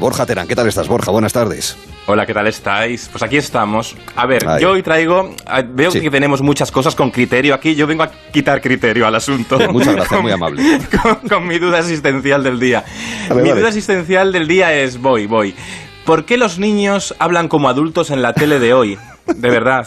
Borja Terán, ¿qué tal estás, Borja? Buenas tardes. Hola, ¿qué tal estáis? Pues aquí estamos. A ver, yo hoy traigo. Veo que tenemos muchas cosas con criterio aquí. Yo vengo a quitar criterio al asunto. Muchas gracias, muy amable. con, mi duda existencial del día. mi duda existencial del día es: voy, voy. ¿Por qué los niños hablan como adultos en la tele de hoy? De verdad.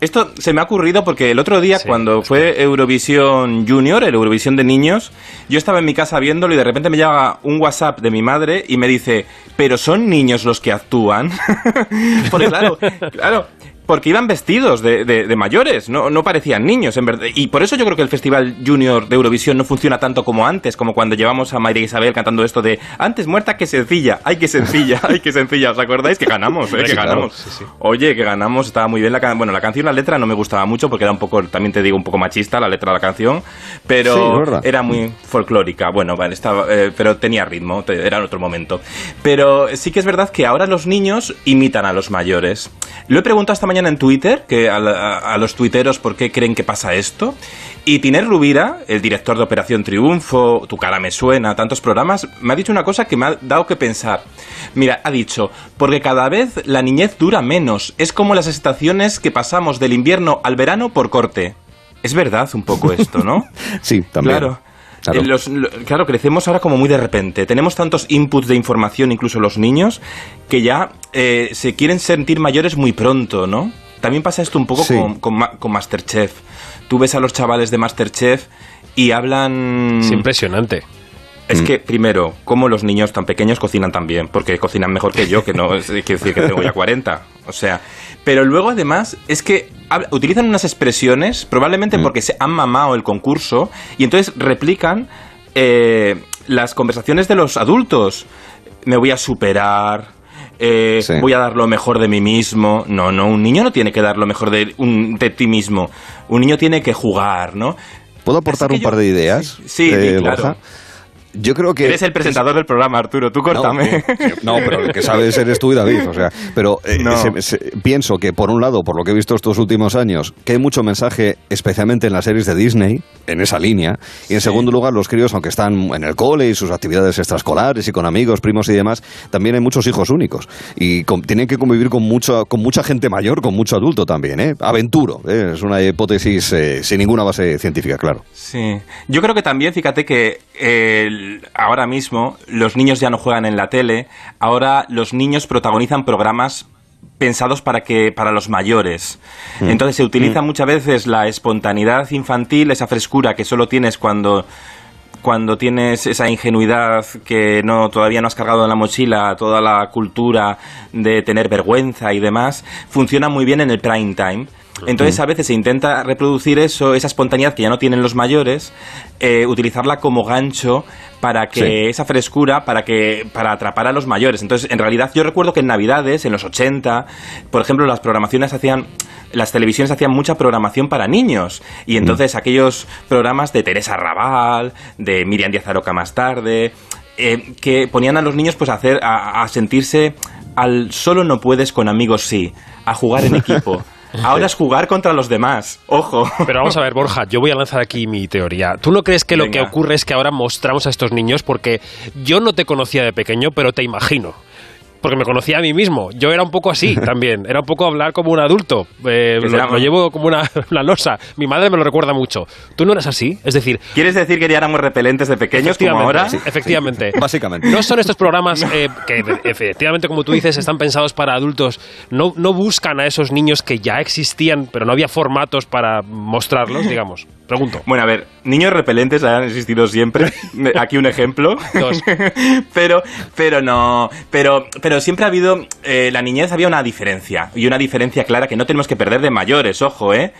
Esto se me ha ocurrido porque el otro día, cuando fue Eurovisión Junior, el Eurovisión de niños, yo estaba en mi casa viéndolo y de repente me llega un WhatsApp de mi madre y me dice, pero son niños los que actúan. porque claro, claro, porque iban vestidos de, de, mayores, no, no, parecían niños, en verdad. Y por eso yo creo que el Festival Junior de Eurovisión no funciona tanto como antes, como cuando llevamos a María Isabel cantando esto de antes muerta que sencilla, ay que sencilla, ay que sencilla. ¿Os acordáis? Que ganamos, ¿eh? que ganamos. Oye, que ganamos, estaba muy bien la canción. Bueno, la canción, la letra no me gustaba mucho porque era un poco, también te digo, un poco machista la letra de la canción, pero era muy folclórica. Bueno, vale, estaba, eh, pero tenía ritmo, era en otro momento. Pero sí que es verdad que ahora los niños imitan a los mayores. Lo he preguntado esta mañana en Twitter, que a, los tuiteros por qué creen que pasa esto. Y Tiner Rubira, el director de Operación Triunfo, Tu cara me suena, tantos programas, me ha dicho una cosa que me ha dado que pensar. Mira, ha dicho, porque cada vez la niñez dura menos, es como las estaciones que pasamos del invierno al verano por corte. Es verdad un poco esto, ¿no? sí, también. Claro. Claro. crecemos ahora como muy de repente. Tenemos tantos inputs de información, incluso los niños, que ya eh, se quieren sentir mayores muy pronto, ¿no? También pasa esto un poco con, con, Masterchef. Tú ves a los chavales de Masterchef y hablan... Es impresionante. Es mm. que, primero, como los niños tan pequeños cocinan tan bien, porque cocinan mejor que yo, que no quiere decir que tengo ya 40. O sea, pero luego además es que utilizan unas expresiones, probablemente mm. porque se han mamado el concurso, y entonces replican eh, las conversaciones de los adultos. Me voy a superar, eh, voy a dar lo mejor de mí mismo. No, no, un niño no tiene que dar lo mejor de, un, de ti mismo. Un niño tiene que jugar, ¿no? ¿Puedo aportar un par de ideas? Sí, eh, claro. Yo creo que... Eres el presentador del programa, Arturo, tú córtame. No, pero el que sabes eres tú y David, o sea, pero eh, pienso que por un lado, por lo que he visto estos últimos años, que hay mucho mensaje, especialmente en las series de Disney, en esa línea, y en segundo lugar, los críos, aunque están en el cole y sus actividades extraescolares y con amigos, primos y demás, también hay muchos hijos únicos y tienen que convivir con, mucho, con mucha gente mayor, con mucho adulto también, ¿eh? Aventuro, ¿eh? es una hipótesis eh, sin ninguna base científica, claro. Sí, yo creo que también, fíjate que el ahora mismo los niños ya no juegan en la tele, ahora los niños protagonizan programas pensados para que para los mayores. Mm. Entonces se utiliza mm. muchas veces la espontaneidad infantil, esa frescura que solo tienes cuando cuando tienes esa ingenuidad que no todavía no has cargado en la mochila toda la cultura de tener vergüenza y demás, funciona muy bien en el prime time entonces a veces se intenta reproducir eso, esa espontaneidad que ya no tienen los mayores, eh, utilizarla como gancho para que esa frescura, para que para atrapar a los mayores. Entonces, en realidad yo recuerdo que en Navidades, en los 80, por ejemplo, las programaciones hacían las televisiones hacían mucha programación para niños y entonces aquellos programas de Teresa Raval, de Miriam Díaz Aroca más tarde, eh, que ponían a los niños pues a hacer a sentirse al solo no puedes con amigos sí, a jugar en equipo. Ahora es jugar contra los demás. Ojo. Pero vamos a ver, Borja, yo voy a lanzar aquí mi teoría. ¿Tú no crees que lo que ocurre es que ahora mostramos a estos niños porque yo no te conocía de pequeño, pero te imagino? Porque me conocía a mí mismo. Yo era un poco así también, era un poco hablar como un adulto. Eh, lo, llevo como una, losa. Mi madre me lo recuerda mucho. ¿Tú no eras así? Es decir... ¿Quieres decir que ya éramos repelentes de pequeños como ahora? efectivamente. Básicamente. No son estos programas eh, que efectivamente, como tú dices, están pensados para adultos. No, no buscan a esos niños que ya existían, pero no había formatos para mostrarlos, digamos. Pregunto. Bueno, a ver, niños repelentes han existido siempre. Aquí un ejemplo. Dos. pero, pero no. Pero, pero siempre ha habido. Eh, la niñez había una diferencia. Y una diferencia clara que no tenemos que perder de mayores, ojo, ¿eh?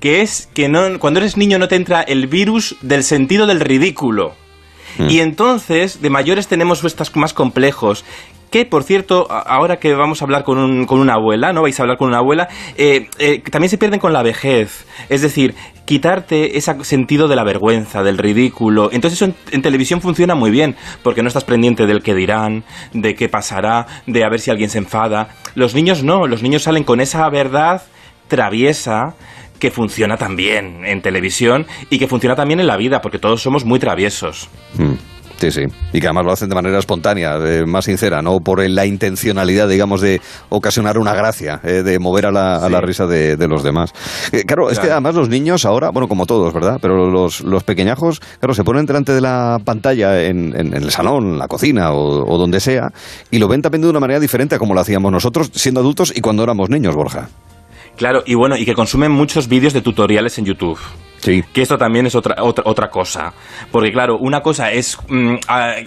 Que es que no, cuando eres niño no te entra el virus del sentido del ridículo. Mm. Y entonces, de mayores tenemos estos más complejos, que por cierto, ahora que vamos a hablar con, un, con una abuela, ¿no? Vais a hablar con una abuela, eh, eh, también se pierden con la vejez. Es decir, quitarte ese sentido de la vergüenza, del ridículo. Entonces eso en, televisión funciona muy bien, porque no estás pendiente del que dirán, de qué pasará, de a ver si alguien se enfada. Los niños no, los niños salen con esa verdad traviesa que funciona también en televisión y que funciona también en la vida, porque todos somos muy traviesos. Hmm. Sí, sí. Y que además lo hacen de manera espontánea, más sincera, no por la intencionalidad, digamos, de ocasionar una gracia, eh, de mover a la, a la risa de, los demás. Eh, claro, es que además los niños ahora, bueno, como todos, ¿verdad? Pero los, los pequeñajos, claro, se ponen delante de la pantalla en, en, el salón, la cocina o, donde sea, y lo ven también de una manera diferente a como lo hacíamos nosotros siendo adultos y cuando éramos niños, Borja. Claro, y bueno, y que consumen muchos vídeos de tutoriales en YouTube. Sí. Que esto también es otra, otra, otra cosa. Porque claro, una cosa es mm,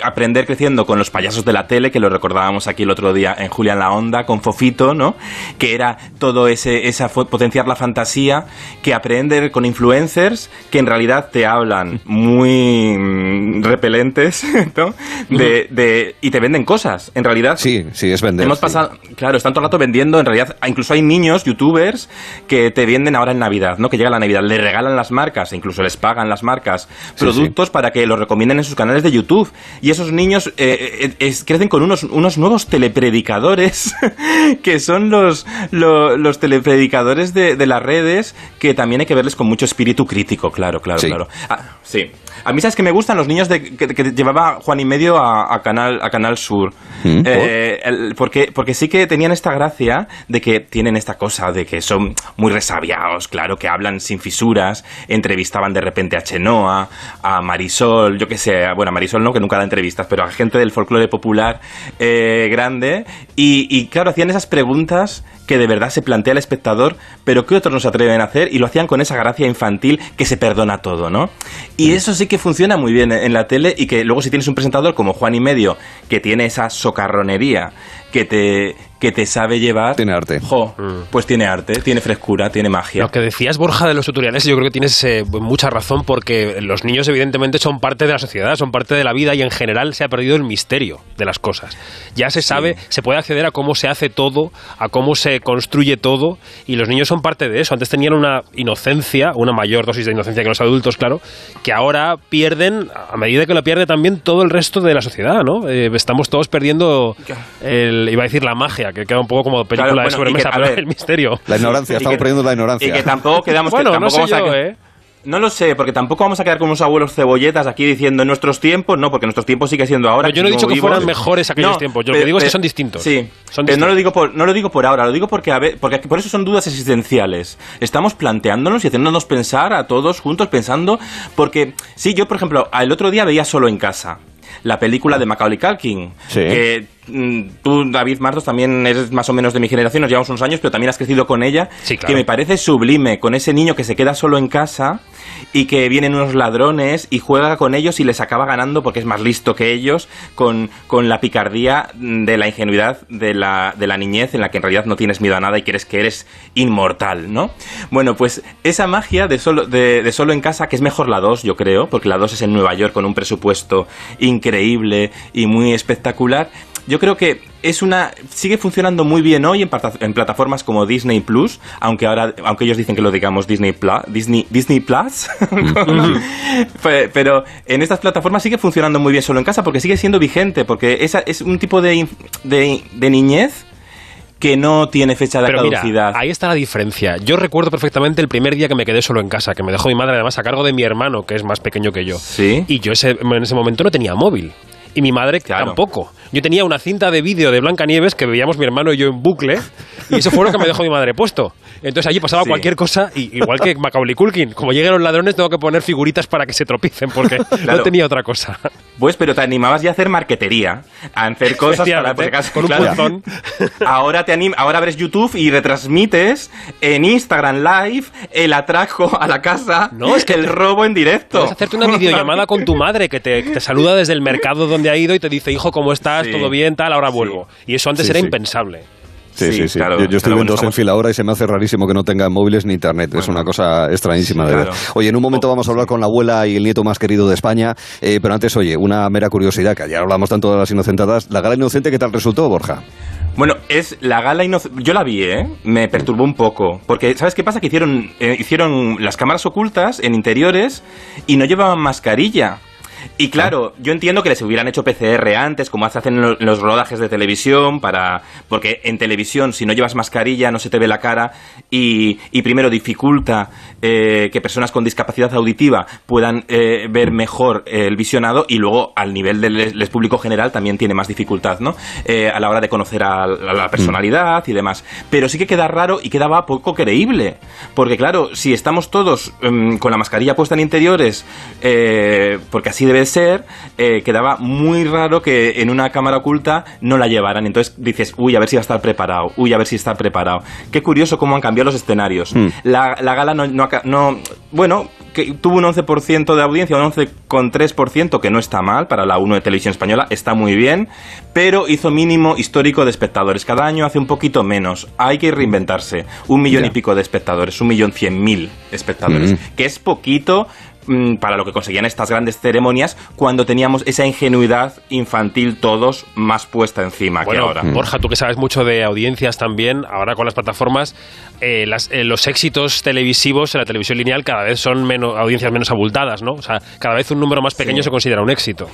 aprender creciendo con los payasos de la tele, que lo recordábamos aquí el otro día en Julián la Onda, con Fofito, ¿no? Que era todo ese, esa potenciar la fantasía, que aprender con influencers, que en realidad te hablan muy mm, repelentes, ¿no? De, de, y te venden cosas, en realidad. Sí, sí, es vender. Hemos pasado, claro, están todo el rato vendiendo, en realidad, incluso hay niños, youtubers, que te venden ahora en Navidad, ¿no? Que llega la Navidad, le regalan las marcas, e incluso les pagan las marcas productos para que los recomienden en sus canales de YouTube. Y esos niños eh, eh, crecen con unos, unos nuevos telepredicadores, que son los, los, telepredicadores de, de, las redes, que también hay que verles con mucho espíritu crítico, claro, claro, claro. Ah, sí. A mí sabes que me gustan los niños de, que, llevaba Juan y medio a, Canal, a Canal Sur. Mm, eh, porque, porque sí que tenían esta gracia de que tienen esta cosa de que son muy resabiados, claro, que hablan sin fisuras, entrevistaban de repente a Chenoa, a Marisol, yo qué sé, bueno, a Marisol no, que nunca da entrevistas, pero a gente del folclore popular eh, grande. Y, y claro, hacían esas preguntas que de verdad se plantea el espectador, pero que otros no se atreven a hacer y lo hacían con esa gracia infantil que se perdona todo, ¿no? Y eso sí que funciona muy bien en la tele y que luego si tienes un presentador como Juan y Medio, que tiene esa socarronería, que te, que te sabe llevar. Tiene arte. Jo, mm. pues tiene arte, tiene frescura, tiene magia. Lo que decías, Borja, de los tutoriales, yo creo que tienes eh, mucha razón porque los niños, evidentemente, son parte de la sociedad, son parte de la vida y en general se ha perdido el misterio de las cosas. Ya se sabe, se puede acceder a cómo se hace todo, a cómo se construye todo y los niños son parte de eso. Antes tenían una inocencia, una mayor dosis de inocencia que los adultos, claro, que ahora pierden, a medida que lo pierde también todo el resto de la sociedad, ¿no? Eh, estamos todos perdiendo, el, iba a decir la magia, que queda un poco como película de sobremesa, pero el misterio. La ignorancia, estamos perdiendo la ignorancia. Y que tampoco quedamos... bueno, no sé yo, ¿eh? No lo sé, porque tampoco vamos a quedar como unos abuelos cebolletas aquí diciendo en nuestros tiempos, no, porque nuestros tiempos sigue siendo ahora. Pero yo no he dicho que fueran mejores aquellos tiempos, yo lo que digo es que son distintos. Sí, pero no lo digo por, no lo digo por ahora, lo digo porque a ver, porque por eso son dudas existenciales. Estamos planteándonos y haciéndonos pensar a todos juntos pensando, porque sí, yo por ejemplo, el otro día veía solo en casa la película de Macaulay Culkin, que mm, tú, David Martos, también eres más o menos de mi generación, nos llevamos unos años, pero también has crecido con ella, que me parece sublime, con ese niño que se queda solo en casa y que vienen unos ladrones y juega con ellos y les acaba ganando porque es más listo que ellos, con, con la picardía de la ingenuidad de la, de la niñez en la que en realidad no tienes miedo a nada y crees que eres inmortal, ¿no? Bueno, pues esa magia de solo, de, de solo en casa, que es mejor la 2, yo creo, porque la 2 es en Nueva York con un presupuesto increíble y muy espectacular, yo creo que es una sigue funcionando muy bien hoy en, en, plataformas como Disney Plus, aunque ahora aunque ellos dicen que lo digamos Disney Plus, Disney Disney Plus, pero en estas plataformas sigue funcionando muy bien solo en casa porque sigue siendo vigente, porque esa es un tipo de, de, niñez que no tiene fecha de caducidad. ahí está la diferencia. Yo recuerdo perfectamente el primer día que me quedé solo en casa, que me dejó mi madre además a cargo de mi hermano, que es más pequeño que yo. ¿Sí? Y yo ese, en ese momento no tenía móvil y mi madre tampoco. Yo tenía una cinta de vídeo de Blancanieves que veíamos mi hermano y yo en bucle y eso fue lo que me dejó mi madre puesto. Entonces allí pasaba cualquier cosa, y, igual que Macaulay Culkin. Como lleguen los ladrones, tengo que poner figuritas para que se tropicen, porque no tenía otra cosa. Pues, pero te animabas ya a hacer marquetería, a hacer cosas para, con un Ahora te anim ahora abres YouTube y retransmites en Instagram Live el atraco a la casa, no, es que el robo en directo. Puedes hacerte una videollamada con tu madre que te, te, saluda desde el mercado donde ha ido y te dice, hijo, ¿cómo estás? ¿Todo bien? Tal, ahora vuelvo. Y eso antes era impensable. Sí, sí, sí. yo, estoy viendo dos en fila ahora y se me hace rarísimo que no tenga móviles ni internet. es una cosa extrañísima de ver. Oye, en un momento vamos a hablar con la abuela y el nieto más querido de España, eh, pero antes, oye, una mera curiosidad, que ya hablamos tanto de las inocentadas. ¿La gala inocente qué tal resultó, Borja? Bueno, es la gala inocente. Yo la vi, ¿eh? Me perturbó un poco. Porque, ¿sabes qué pasa? Que hicieron, eh, hicieron las cámaras ocultas en interiores y no llevaban mascarilla. Y claro, yo entiendo que les hubieran hecho PCR antes, como hacen en los rodajes de televisión, para porque en televisión si no llevas mascarilla no se te ve la cara y, primero dificulta eh, que personas con discapacidad auditiva puedan eh, ver mejor el visionado y luego al nivel del público general también tiene más dificultad, ¿no? Eh, a la hora de conocer a, la personalidad y demás. Pero sí que queda raro y quedaba poco creíble, porque claro, si estamos todos em, con la mascarilla puesta en interiores, porque así debe ser, quedaba muy raro que en una cámara oculta no la llevaran. Entonces dices, uy, a ver si va a estar preparado, uy, a ver si está preparado. Qué curioso cómo han cambiado los escenarios. Hmm. La, gala no, no, bueno, que tuvo un 11% de audiencia, un 11,3%, que no está mal para la 1 de televisión española, está muy bien, pero hizo mínimo histórico de espectadores. Cada año hace un poquito menos. Hay que reinventarse. Un millón y pico de espectadores, un millón cien mil espectadores, hmm. que es poquito, Mm, para lo que conseguían estas grandes ceremonias cuando teníamos esa ingenuidad infantil todos más puesta encima que ahora. Borja, tú que sabes mucho de audiencias también, ahora con las plataformas, eh, eh, los éxitos televisivos en la televisión lineal cada vez son menos, audiencias menos abultadas, ¿no? O sea, cada vez un número más pequeño se considera un éxito.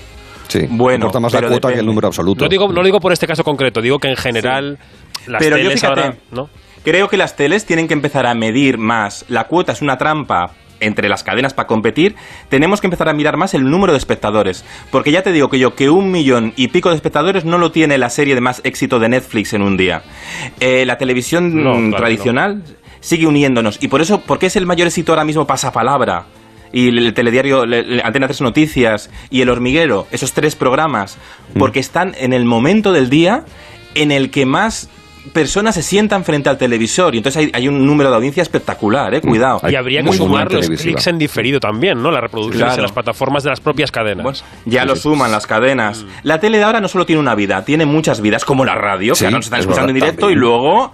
Sí, bueno, importa más la cuota que el número absoluto. No digo, no digo por este caso concreto, digo que en general las pero teles ahora, ¿no? Creo que las teles tienen que empezar a medir más. La cuota es una trampa entre las cadenas para competir, tenemos que empezar a mirar más el número de espectadores. Porque ya te digo que yo, que un millón y pico de espectadores no lo tiene la serie de más éxito de Netflix en un día. Eh, la televisión tradicional sigue uniéndonos. Y por eso, porque es el mayor éxito ahora mismo Pasapalabra? y el telediario Antena 3 Noticias y El Hormiguero, esos tres programas, mm. porque están en el momento del día en el que más personas se sientan frente al televisor y entonces hay, un número de audiencia espectacular, eh, cuidado. Y habría que sumar los clics en diferido también, ¿no? Las reproducciones en las plataformas de las propias cadenas. ya lo suman las cadenas. Mm. La tele de ahora no solo tiene una vida, tiene muchas vidas, como la radio, que ahora nos están escuchando en directo y luego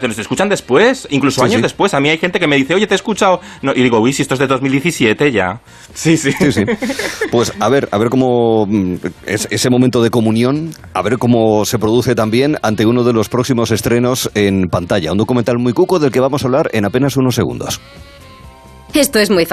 te los escuchan después, incluso años después. A mí hay gente que me dice, oye, te he escuchado. y digo, uy, si esto es de 2017 ya. Sí, sí. sí, Pues a ver, a ver cómo mm, es ese momento de comunión, a ver cómo se produce también ante uno de los próximos estrenos en pantalla. Un documental muy cuco del que vamos a hablar en apenas unos segundos. Esto es muy fácil.